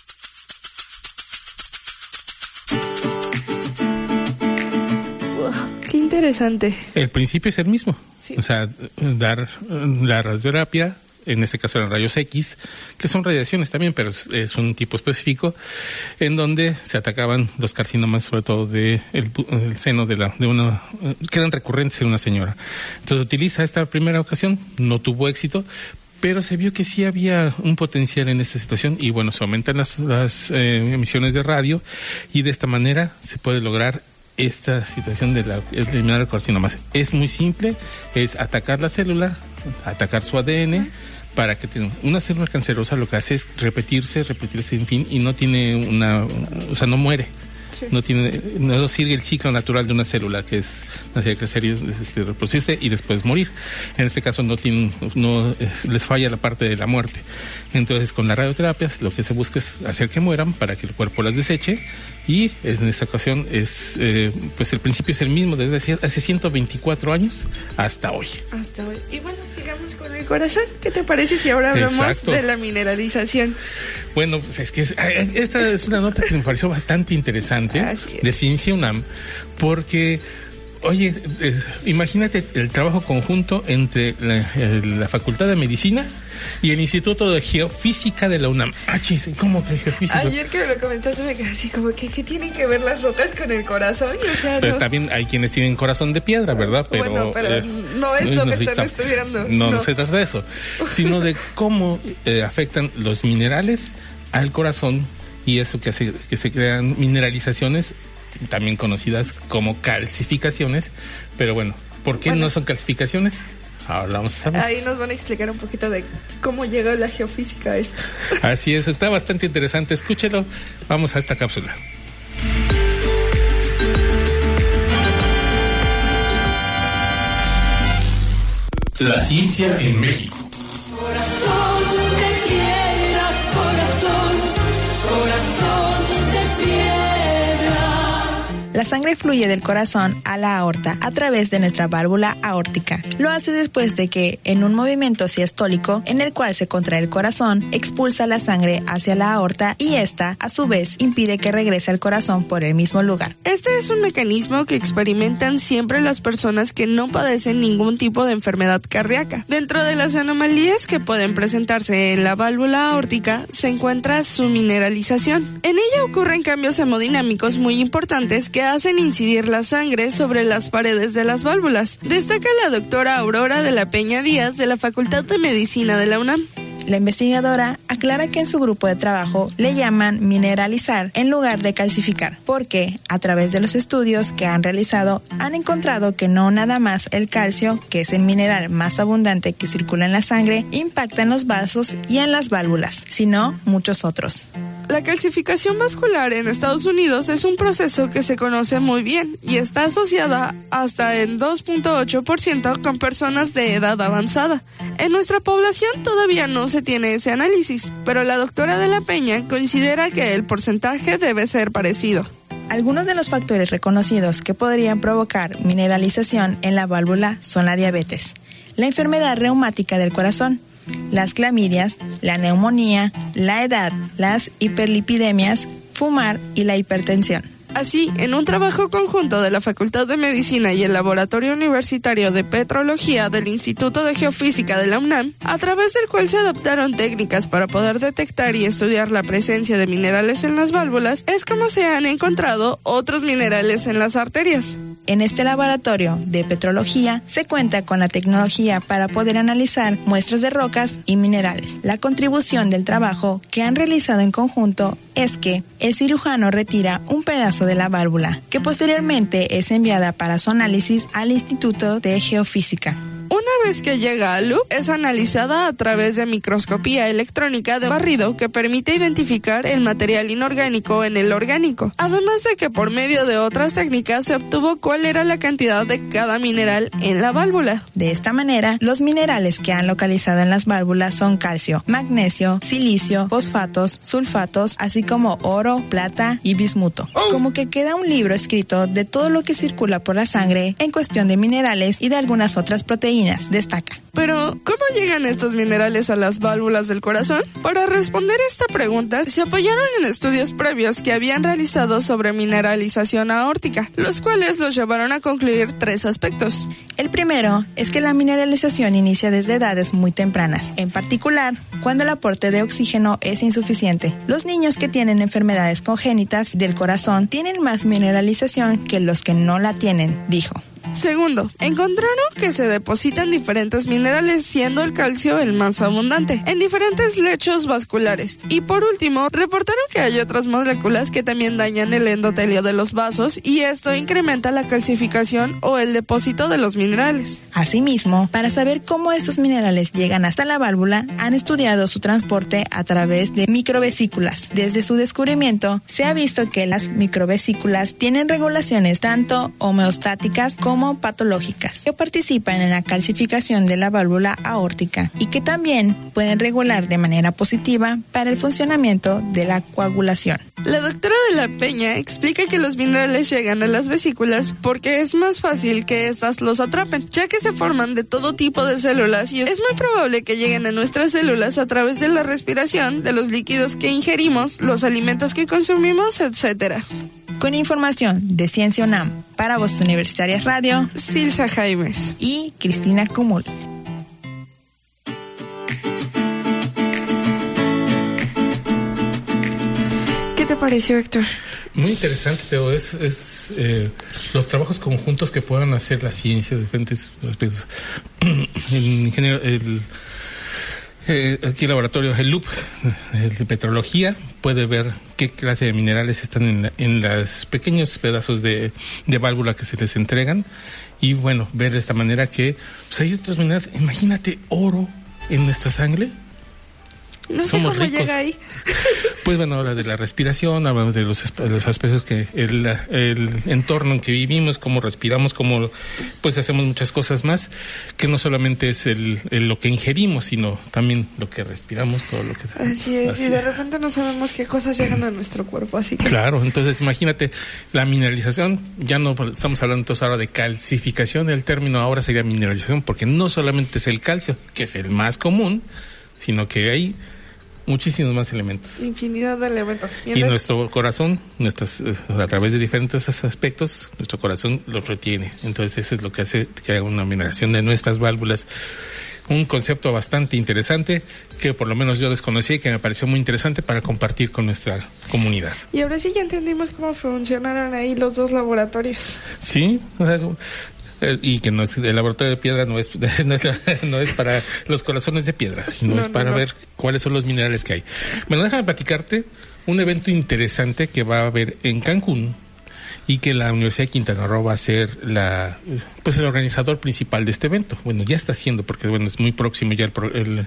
Speaker 2: qué interesante.
Speaker 1: El principio es el mismo. O sea, dar la radioterapia en este caso eran rayos X, que son radiaciones también, pero es, un tipo específico, en donde se atacaban los carcinomas, sobre todo de el, seno de, la, de una, que eran recurrentes en una señora. Entonces utiliza esta primera ocasión, no tuvo éxito, pero se vio que sí había un potencial en esta situación y bueno, se aumentan las, las eh, emisiones de radio y de esta manera se puede lograr esta situación de la, eliminar el carcinoma. Es muy simple, es atacar la célula, atacar su ADN, para que tenga una célula cancerosa lo que hace es repetirse, repetirse, en fin, y no tiene una, o sea, no muere. No tiene, no sigue el ciclo natural de una célula, que es nacer, crecer y este, reproducirse y después morir. En este caso no tienen, no eh, les falla la parte de la muerte. Entonces con las radioterapias lo que se busca es hacer que mueran para que el cuerpo las deseche y en esta ocasión es, eh, pues el principio es el mismo desde hace, hace 124 años hasta hoy.
Speaker 2: Hasta hoy. Y bueno, sigamos con el corazón. ¿Qué te parece si ahora hablamos
Speaker 1: Exacto.
Speaker 2: de la mineralización?
Speaker 1: Bueno, pues es que es- eh, esta es una nota que me pareció bastante interesante De Ciencia UNAM, porque, oye, eh, imagínate el trabajo conjunto entre la, eh, la Facultad de Medicina y el Instituto de Geofísica de la UNAM. Ah, chis, ¿cómo que geofísica?
Speaker 2: Ayer que me lo comentaste me quedé así como que ¿qué tienen que ver las rocas con el corazón? O sea,
Speaker 1: Pues
Speaker 2: no-
Speaker 1: también hay quienes tienen corazón de piedra, ¿verdad? Pero,
Speaker 2: Bueno, pero
Speaker 1: eh,
Speaker 2: no es lo que están
Speaker 1: está-
Speaker 2: estudiando,
Speaker 1: No, no, se trata de eso, sino de cómo eh, afectan los minerales al corazón y eso que hace que se crean mineralizaciones, también conocidas como calcificaciones. Pero bueno, ¿por qué
Speaker 2: Bueno.
Speaker 1: no son calcificaciones? Ahora vamos a saber.
Speaker 2: Ahí nos van a explicar un poquito de cómo llegó la geofísica a esto.
Speaker 1: Así es, está bastante interesante. Escúchelo. Vamos a esta cápsula. La ciencia en México.
Speaker 3: La sangre fluye del corazón a la aorta a través de nuestra válvula aórtica. Lo hace después de que, en un movimiento siestólico en el cual se contrae el corazón, expulsa la sangre hacia la aorta y esta, a su vez, impide que regrese al corazón por el mismo lugar.
Speaker 2: Este es un mecanismo que experimentan siempre las personas que no padecen ningún tipo de enfermedad cardíaca. Dentro de las anomalías que pueden presentarse en la válvula aórtica se encuentra su mineralización. En ella ocurren cambios hemodinámicos muy importantes que hacen incidir la sangre sobre las paredes de las válvulas. Destaca la doctora Aurora de la Peña Díaz de la Facultad de Medicina de la UNAM.
Speaker 3: La investigadora aclara que en su grupo de trabajo le llaman mineralizar en lugar de calcificar, porque a través de los estudios que han realizado han encontrado que no nada más el calcio, que es el mineral más abundante que circula en la sangre, impacta en los vasos y en las válvulas, sino muchos otros.
Speaker 2: La calcificación vascular en Estados Unidos es un proceso que se conoce muy bien y está asociada hasta en 2.8% con personas de edad avanzada. En nuestra población todavía no se tiene ese análisis, pero la doctora de la Peña considera que el porcentaje debe ser parecido.
Speaker 3: Algunos de los factores reconocidos que podrían provocar mineralización en la válvula son la diabetes, la enfermedad reumática del corazón, las clamidias, la neumonía, la edad, las hiperlipidemias, fumar y la hipertensión.
Speaker 2: Así, en un trabajo conjunto de la Facultad de Medicina y el Laboratorio Universitario de Petrología del Instituto de Geofísica de la UNAM, a través del cual se adoptaron técnicas para poder detectar y estudiar la presencia de minerales en las válvulas, es como se han encontrado otros minerales en las arterias.
Speaker 3: En este laboratorio de petrología se cuenta con la tecnología para poder analizar muestras de rocas y minerales. La contribución del trabajo que han realizado en conjunto es que el cirujano retira un pedazo de la válvula que posteriormente es enviada para su análisis al Instituto de Geofísica.
Speaker 2: Una vez que llega al loop, es analizada a través de microscopía electrónica de barrido que permite identificar el material inorgánico en el orgánico. Además de que por medio de otras técnicas se obtuvo cuál era la cantidad de cada mineral en la válvula.
Speaker 3: De esta manera, los minerales que han localizado en las válvulas son calcio, magnesio, silicio, fosfatos, sulfatos, así como oro, plata y bismuto. Como que queda un libro escrito de todo lo que circula por la sangre en cuestión de minerales y de algunas otras proteínas, destaca.
Speaker 2: Pero, ¿cómo llegan estos minerales a las válvulas del corazón? Para responder esta pregunta, se apoyaron en estudios previos que habían realizado sobre mineralización aórtica, los cuales los llevaron a concluir tres aspectos.
Speaker 3: El primero es que la mineralización inicia desde edades muy tempranas, en particular cuando el aporte de oxígeno es insuficiente. Los niños que tienen enfermedades congénitas del corazón tienen más mineralización que los que no la tienen, dijo.
Speaker 2: Segundo, encontraron que se depositan diferentes minerales, siendo el calcio el más abundante, en diferentes lechos vasculares. Y por último, reportaron que hay otras moléculas que también dañan el endotelio de los vasos y esto incrementa la calcificación o el depósito de los minerales.
Speaker 3: Asimismo, para saber cómo estos minerales llegan hasta la válvula, han estudiado su transporte a través de microvesículas. Desde su descubrimiento, se ha visto que las microvesículas tienen regulaciones tanto homeostáticas como patológicas, que participan en la calcificación de la válvula aórtica y que también pueden regular de manera positiva para el funcionamiento de la coagulación.
Speaker 2: La doctora de la Peña explica que los minerales llegan a las vesículas porque es más fácil que éstas los atrapen, ya que se forman de todo tipo de células y es muy probable que lleguen a nuestras células a través de la respiración, de los líquidos que ingerimos, los alimentos que consumimos, etc.
Speaker 3: Con información de Ciencia UNAM para Voz Universitarias Radio,
Speaker 2: Silsa Jaimes
Speaker 3: y Cristina Cumul.
Speaker 2: ¿Qué te pareció, Héctor?
Speaker 1: Muy interesante, Teo. Es, es eh, los trabajos conjuntos que puedan hacer la ciencia de diferentes aspectos. el ingeniero, el, eh, aquí el laboratorio el LUP el de petrología puede ver qué clase de minerales están en, la- en los pequeños pedazos de, de válvula que se les entregan y bueno, ver de esta manera que pues hay otros minerales. Imagínate oro en nuestra sangre.
Speaker 2: No sé
Speaker 1: Somos
Speaker 2: cómo
Speaker 1: ricos.
Speaker 2: llega ahí.
Speaker 1: Pues bueno, habla de la respiración, hablamos de los, los aspectos que el, el entorno en que vivimos, cómo respiramos, cómo pues hacemos muchas cosas más, que no solamente es el, el lo que ingerimos, sino también lo que respiramos, todo lo que
Speaker 2: Así es,
Speaker 1: Así
Speaker 2: y de repente no sabemos qué cosas llegan a nuestro cuerpo, así que...
Speaker 1: Claro, entonces imagínate la mineralización, ya no estamos hablando entonces ahora de calcificación, el término ahora sería mineralización, porque no solamente es el calcio, que es el más común, sino que hay muchísimos más elementos.
Speaker 2: Infinidad de elementos.
Speaker 1: Y nuestro corazón, nuestras, eh, a través de diferentes as- aspectos, nuestro corazón los retiene. Entonces eso es lo que hace que haga una mineralización de nuestras válvulas. Un concepto bastante interesante que por lo menos yo desconocí y que me pareció muy interesante para compartir con nuestra comunidad.
Speaker 2: Y ahora sí ya entendimos cómo funcionaron ahí los dos laboratorios.
Speaker 1: Sí, o sea, eh, y que no es, el laboratorio de piedra no es, no es, no es para los corazones de piedra, sino
Speaker 2: No,
Speaker 1: es para ver cuáles son los minerales que hay. Bueno, déjame platicarte un evento interesante que va a haber en Cancún y que la Universidad de Quintana Roo va a ser la, pues el organizador principal de este evento. Bueno, ya está haciendo porque bueno es muy próximo ya el, pro- el-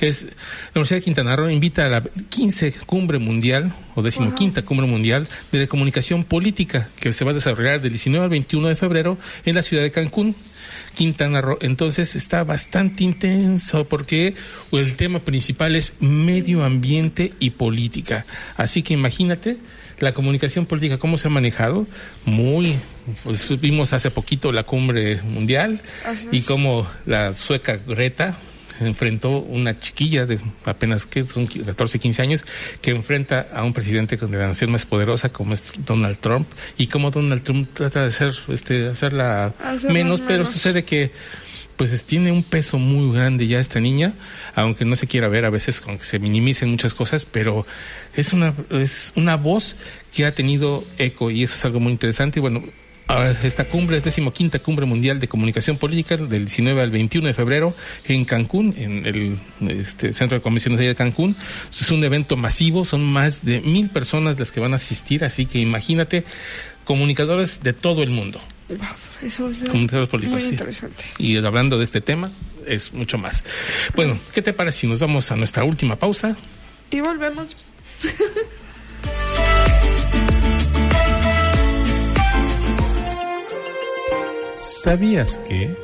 Speaker 1: es la Universidad de Quintana Roo invita a la 15 cumbre mundial o decimoquinta cumbre mundial de comunicación política que se va a desarrollar del 19 al 21 de febrero en la ciudad de Cancún. Quintana Roo. Entonces está bastante intenso porque el tema principal es medio ambiente y política. Así que imagínate la comunicación política, cómo se ha manejado. Muy, pues vimos hace poquito la cumbre mundial
Speaker 2: Así
Speaker 1: y cómo la sueca Greta enfrentó una chiquilla de apenas que son 14, 15 años que enfrenta a un presidente de la nación más poderosa como es Donald Trump y cómo Donald Trump trata de hacer este hacerla
Speaker 2: Hacerla
Speaker 1: menos, pero sucede que pues es- tiene un peso muy grande ya esta niña, aunque no se quiera ver a veces con que se minimicen muchas cosas, pero es una es una voz que ha tenido eco y eso es algo muy interesante y bueno, ahora esta cumbre, es decimoquinta cumbre mundial de comunicación política del 19 al 21 de febrero en Cancún, en el este, centro de convenciones de Cancún. Es un evento masivo, son más de mil personas las que van a asistir, así que imagínate comunicadores de todo el mundo.
Speaker 2: Eso es muy
Speaker 1: sí.
Speaker 2: interesante.
Speaker 1: Y hablando de este tema, es mucho más. Bueno, ¿qué te parece si nos vamos a nuestra última pausa?
Speaker 2: Y volvemos.
Speaker 1: ¿Sabías que?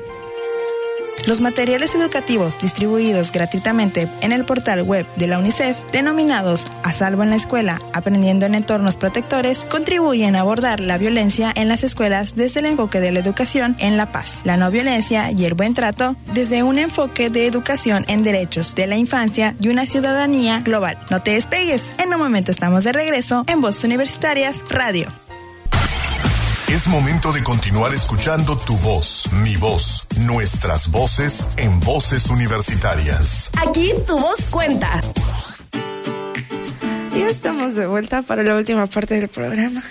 Speaker 3: Los materiales educativos distribuidos gratuitamente en el portal web de la UNICEF, denominados A Salvo en la Escuela, Aprendiendo en Entornos Protectores, contribuyen a abordar la violencia en las escuelas desde el enfoque de la educación en la paz, la no violencia y el buen trato, desde un enfoque de educación en derechos de la infancia y una ciudadanía global. No te despegues, en un momento estamos de regreso en Voz Universitarias Radio.
Speaker 7: Es momento de continuar escuchando tu voz, mi voz, nuestras voces en voces universitarias.
Speaker 13: Aquí tu voz cuenta.
Speaker 2: Y estamos de vuelta para la última parte del programa.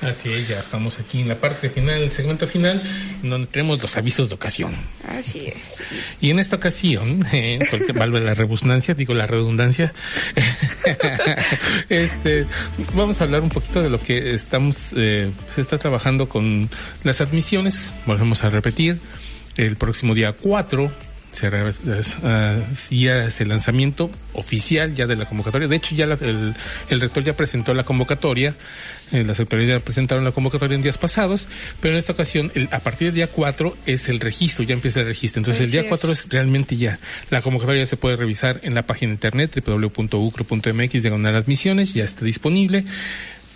Speaker 1: Así es, ya estamos aquí en la parte final, el segmento final, en donde tenemos los avisos de ocasión.
Speaker 2: Así es.
Speaker 1: Y en esta ocasión, eh, porque valga la redundancia, digo la redundancia, este, vamos a hablar un poquito de lo que estamos, eh, se está trabajando con las admisiones. Volvemos a repetir, el próximo día 4 se es el lanzamiento oficial ya de la convocatoria. De hecho, ya la- el, el rector ya presentó la convocatoria, eh, las autoridades ya presentaron la convocatoria en días pasados, pero en esta ocasión, el- a partir del día 4 es el registro, ya empieza el registro. Entonces, el día
Speaker 2: es.
Speaker 1: 4 es realmente ya. La convocatoria ya se puede revisar en la página de internet www.ucro.mx diagonal admisiones, ya está disponible.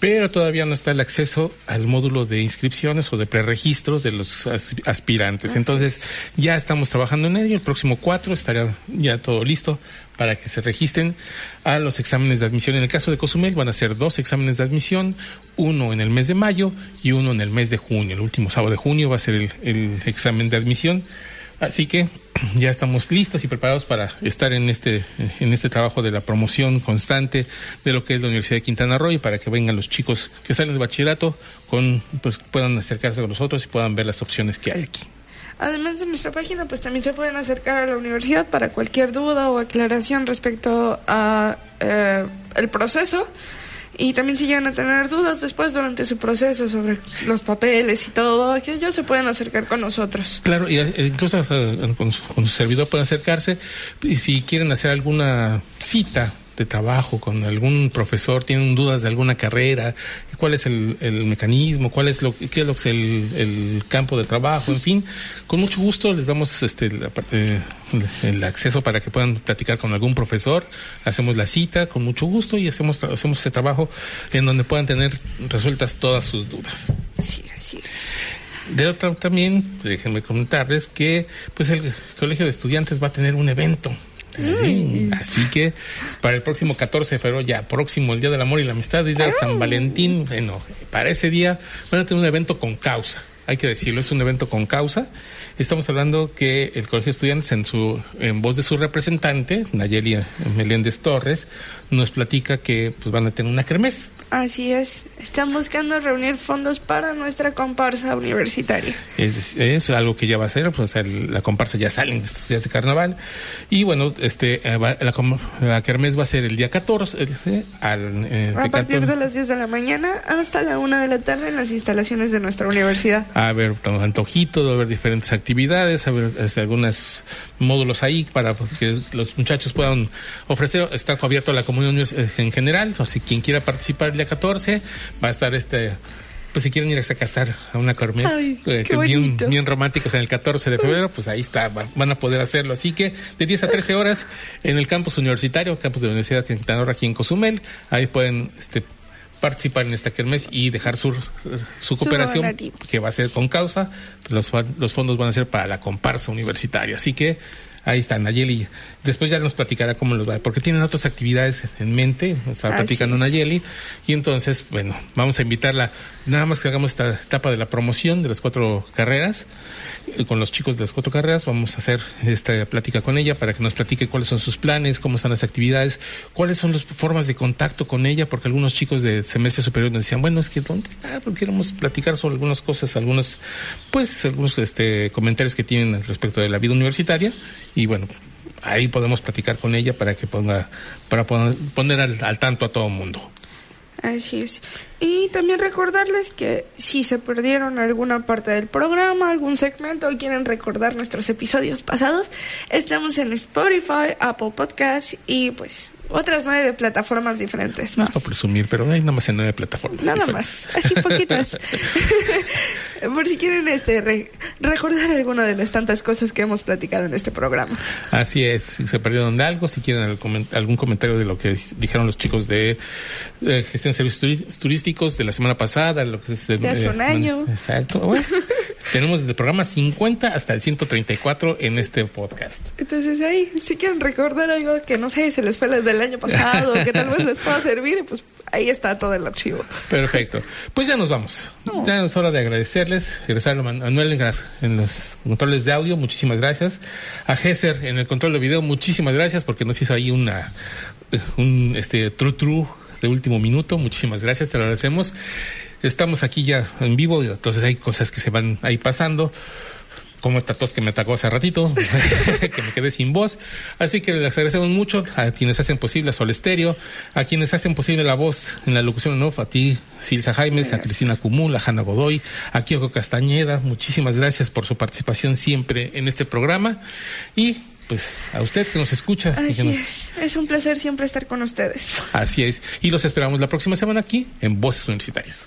Speaker 1: Pero todavía no está el acceso al módulo de inscripciones o de preregistro de los as- aspirantes. Entonces, ya estamos trabajando en ello. El próximo 4 estará ya todo listo para que se registren a los exámenes de admisión. En el caso de Cozumel van a ser dos exámenes de admisión, uno en el mes de mayo y uno en el mes de junio. El último sábado de junio va a ser el, el examen de admisión. Así que ya estamos listos y preparados para estar en este, en este trabajo de la promoción constante de lo que es la Universidad de Quintana Roo y para que vengan los chicos que salen de bachillerato con, pues puedan acercarse a nosotros y puedan ver las opciones que hay aquí.
Speaker 2: Además de nuestra página, pues también se pueden acercar a la universidad para cualquier duda o aclaración respecto a eh, el proceso. Y también si llegan a tener dudas después durante su proceso sobre los papeles y todo aquello, se pueden acercar con nosotros.
Speaker 1: Claro, y eh, incluso eh, con, su, con su servidor pueden acercarse y si quieren hacer alguna cita de trabajo con algún profesor, tienen dudas de alguna carrera, cuál es el, el mecanismo, cuál es lo qué es lo que es el, el campo de trabajo, en fin, con mucho gusto les damos este la parte- el acceso para que puedan platicar con algún profesor, hacemos la cita con mucho gusto y hacemos hacemos ese trabajo en donde puedan tener resueltas todas sus dudas.
Speaker 2: Sí, así es.
Speaker 1: De otra también, déjenme comentarles que pues el Colegio de Estudiantes va a tener un evento. Sí, Así que para el próximo 14 de febrero, ya próximo, el Día del Amor y la Amistad Día de San Valentín, bueno, para ese día van a tener un evento con causa. Hay que decirlo, es un evento con causa. Estamos hablando que el Colegio de Estudiantes, en, su, en voz de su representante, Nayeli Meléndez Torres, nos platica que pues, van a tener una kermés.
Speaker 2: Así es. Están buscando reunir fondos para nuestra comparsa universitaria.
Speaker 1: Es, es algo que ya va a ser, pues o sea, la comparsa ya salen de estos días de carnaval. Y bueno, este eh, va- la, la kermés va a ser el día 14, eh, al, eh,
Speaker 2: A
Speaker 1: de
Speaker 2: partir
Speaker 1: 14
Speaker 2: de las 10 de la mañana hasta la 1 de la tarde en las instalaciones de nuestra universidad.
Speaker 1: a haber tanto antojitos, va a haber diferentes actividades, a haber este, algunos módulos ahí para pues, que los muchachos puedan ofrecer, está abierto a la comunidad en general, o si quien quiera participar día 14, va a estar este, pues si quieren ir a casar a una
Speaker 2: Ay,
Speaker 1: eh, bien, bien románticos en el 14 de febrero, pues ahí está, van, van a poder hacerlo. Así que de 10 a 13 horas en el campus universitario, campus de la Universidad de Quintana Roo aquí en Cozumel, ahí pueden este, participar en esta kermés y dejar su, su cooperación que va a ser con causa, pues los, los fondos van a ser para la comparsa universitaria. Así que ahí está Nayeli. Después ya nos platicará cómo los va, porque tienen otras actividades en mente, está platicando
Speaker 2: es.
Speaker 1: Nayeli. Y entonces, bueno, vamos a invitarla, nada más que hagamos esta etapa de la promoción de las cuatro carreras, eh, con los chicos de las cuatro carreras, vamos a hacer esta plática con ella para que nos platique cuáles son sus planes, cómo están las actividades, cuáles son las formas de contacto con ella, porque algunos chicos de semestre superior nos decían, bueno, es que ¿dónde está? Pues queremos platicar sobre algunas cosas, algunos, pues, algunos este, comentarios que tienen respecto de la vida universitaria, y bueno, ahí podemos platicar con ella para que ponga, para pon- poner al, al tanto a todo el mundo.
Speaker 2: Así es. Y también recordarles que si se perdieron alguna parte del programa, algún segmento o quieren recordar nuestros episodios pasados, estamos en Spotify, Apple Podcasts y pues otras nueve plataformas diferentes
Speaker 1: No
Speaker 2: más.
Speaker 1: para presumir, pero hay nada más en nueve plataformas.
Speaker 2: Nada
Speaker 1: diferentes.
Speaker 2: más, así poquitas. Por si quieren este re- recordar alguna de las tantas cosas que hemos platicado en este programa.
Speaker 1: Así es, si se perdieron de algo, si quieren algún comentario de lo que dijeron los chicos de eh, gestión de servicios turísticos de la semana pasada, lo que es
Speaker 2: De hace un año.
Speaker 1: Exacto. Bueno, tenemos desde el programa 50 hasta el 134 en este podcast.
Speaker 2: Entonces ahí, si quieren recordar algo que no sé, se les fue del año pasado, que tal vez les pueda servir, pues ahí está todo el archivo.
Speaker 1: Perfecto. Pues ya nos vamos. Ya es hora de agradecerles. Regresar a Manuel en los controles de audio, muchísimas gracias. A Gesser en el control de video, muchísimas gracias porque nos hizo ahí una un este tru tru de último minuto. Muchísimas gracias, te lo agradecemos. Estamos aquí ya en vivo, entonces hay cosas que se van ahí pasando como esta tos que me atacó hace ratito, que me quedé sin voz. Así que les agradecemos mucho a quienes hacen posible Sol Estéreo, a quienes hacen posible la voz en la locución en off, a ti, Silsa Jaimes, a Cristina Cumul, a Hanna Godoy, a Kyoko Castañeda. Muchísimas gracias por su participación siempre en este programa. Y pues a usted que nos escucha. y que
Speaker 2: Así
Speaker 1: nos-
Speaker 2: es. Es un placer siempre estar con ustedes.
Speaker 1: Así es. Y los esperamos la próxima semana aquí en Voces Universitarias.